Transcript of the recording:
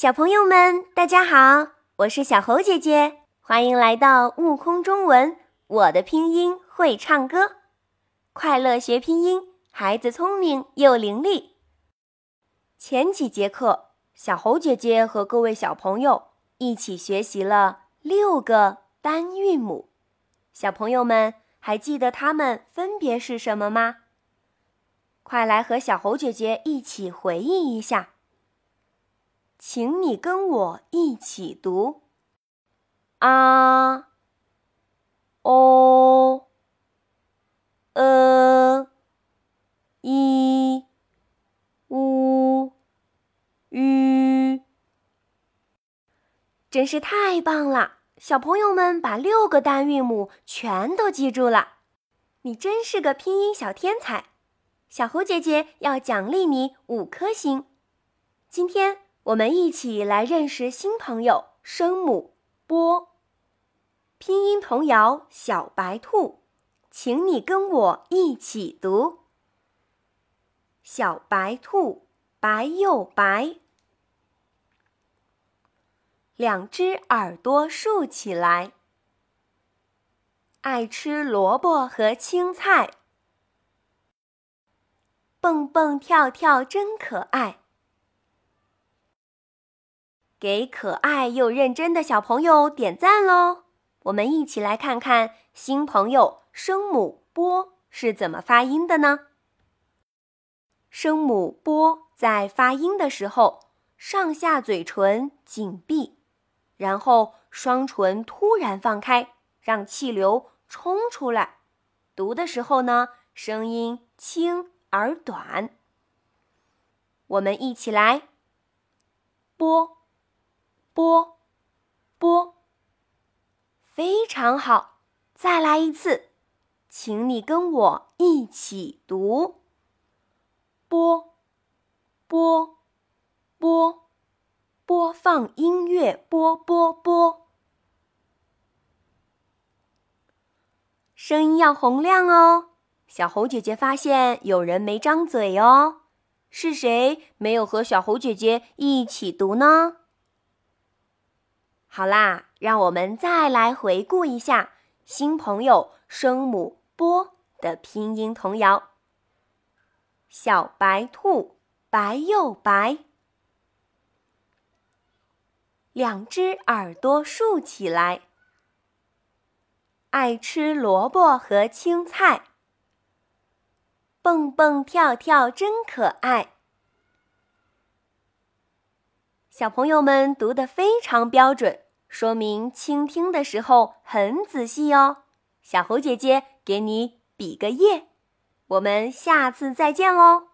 小朋友们，大家好，我是小猴姐姐，欢迎来到悟空中文。我的拼音会唱歌，快乐学拼音，孩子聪明又伶俐。前几节课，小猴姐姐和各位小朋友一起学习了六个单韵母，小朋友们还记得它们分别是什么吗？快来和小猴姐姐一起回忆一下。请你跟我一起读：啊、o、呃、一、乌、吁。真是太棒了！小朋友们把六个单韵母全都记住了，你真是个拼音小天才！小猴姐姐要奖励你五颗星。今天。我们一起来认识新朋友声母波。拼音童谣《小白兔》，请你跟我一起读：小白兔白又白，两只耳朵竖起来，爱吃萝卜和青菜，蹦蹦跳跳真可爱。给可爱又认真的小朋友点赞喽！我们一起来看看新朋友声母“波”是怎么发音的呢？声母“波”在发音的时候，上下嘴唇紧闭，然后双唇突然放开，让气流冲出来。读的时候呢，声音轻而短。我们一起来，波。波，波，非常好！再来一次，请你跟我一起读：播，播，播，播放音乐，播播播，声音要洪亮哦！小猴姐姐发现有人没张嘴哦，是谁没有和小猴姐姐一起读呢？好啦，让我们再来回顾一下新朋友声母“波”的拼音童谣。小白兔白又白，两只耳朵竖起来，爱吃萝卜和青菜，蹦蹦跳跳真可爱。小朋友们读得非常标准，说明倾听的时候很仔细哦。小猴姐姐给你比个耶，我们下次再见喽。